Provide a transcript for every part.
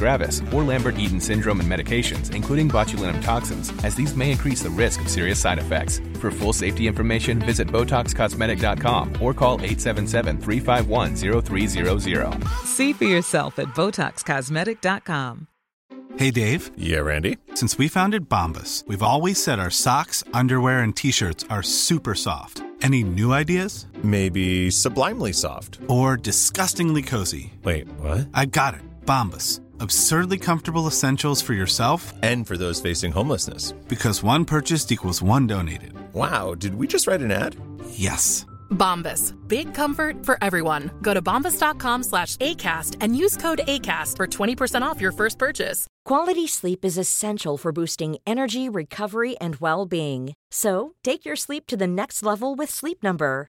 gravis, or Lambert-Eaton syndrome and medications, including botulinum toxins, as these may increase the risk of serious side effects. For full safety information, visit BotoxCosmetic.com or call 877-351-0300. See for yourself at BotoxCosmetic.com. Hey, Dave. Yeah, Randy. Since we founded Bombas, we've always said our socks, underwear, and T-shirts are super soft. Any new ideas? Maybe sublimely soft. Or disgustingly cozy. Wait, what? I got it. Bombas. Absurdly comfortable essentials for yourself And for those facing homelessness. because one purchased equals one donated. Wow, did we just write an ad? Yes. Bombas. Big comfort for everyone. Go to bombas.com slash ACAST and use code ACAST for 20% off your first purchase. Quality sleep is essential for boosting energy, recovery, and well being. So, take your sleep to the next level with Sleep Number.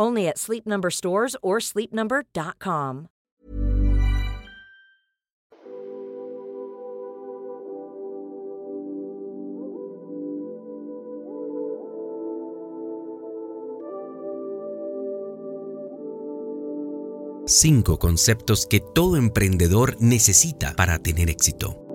Only at Sleep Number stores or sleepnumber.com. Cinco conceptos que todo emprendedor necesita para tener éxito.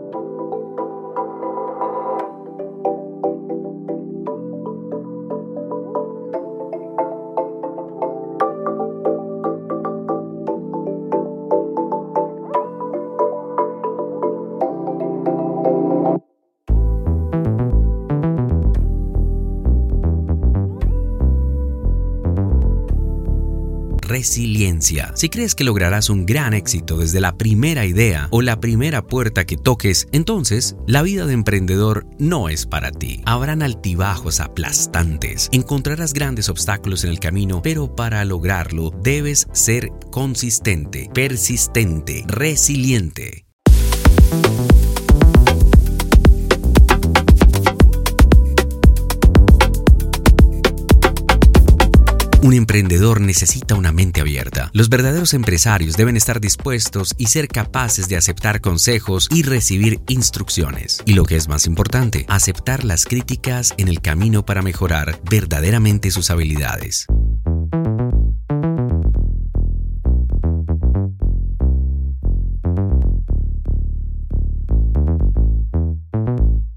Resiliencia. Si crees que lograrás un gran éxito desde la primera idea o la primera puerta que toques, entonces la vida de emprendedor no es para ti. Habrán altibajos aplastantes, encontrarás grandes obstáculos en el camino, pero para lograrlo debes ser consistente, persistente, resiliente. Un emprendedor necesita una mente abierta. Los verdaderos empresarios deben estar dispuestos y ser capaces de aceptar consejos y recibir instrucciones. Y lo que es más importante, aceptar las críticas en el camino para mejorar verdaderamente sus habilidades.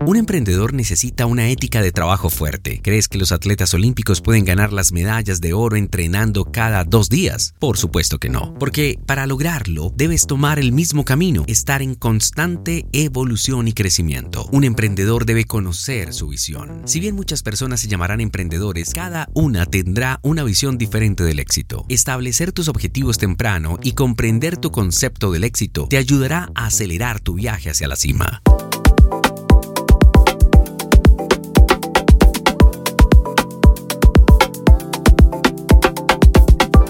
Un emprendedor necesita una ética de trabajo fuerte. ¿Crees que los atletas olímpicos pueden ganar las medallas de oro entrenando cada dos días? Por supuesto que no, porque para lograrlo debes tomar el mismo camino, estar en constante evolución y crecimiento. Un emprendedor debe conocer su visión. Si bien muchas personas se llamarán emprendedores, cada una tendrá una visión diferente del éxito. Establecer tus objetivos temprano y comprender tu concepto del éxito te ayudará a acelerar tu viaje hacia la cima.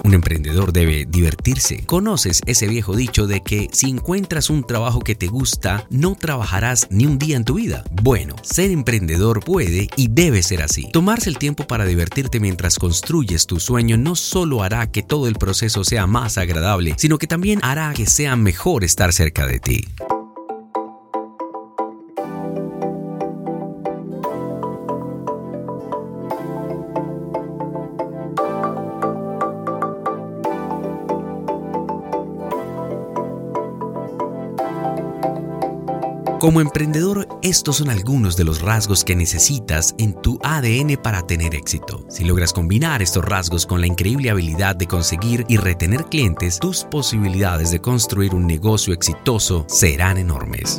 Un emprendedor debe divertirse. ¿Conoces ese viejo dicho de que si encuentras un trabajo que te gusta, no trabajarás ni un día en tu vida? Bueno, ser emprendedor puede y debe ser así. Tomarse el tiempo para divertirte mientras construyes tu sueño no solo hará que todo el proceso sea más agradable, sino que también hará que sea mejor estar cerca de ti. Como emprendedor, estos son algunos de los rasgos que necesitas en tu ADN para tener éxito. Si logras combinar estos rasgos con la increíble habilidad de conseguir y retener clientes, tus posibilidades de construir un negocio exitoso serán enormes.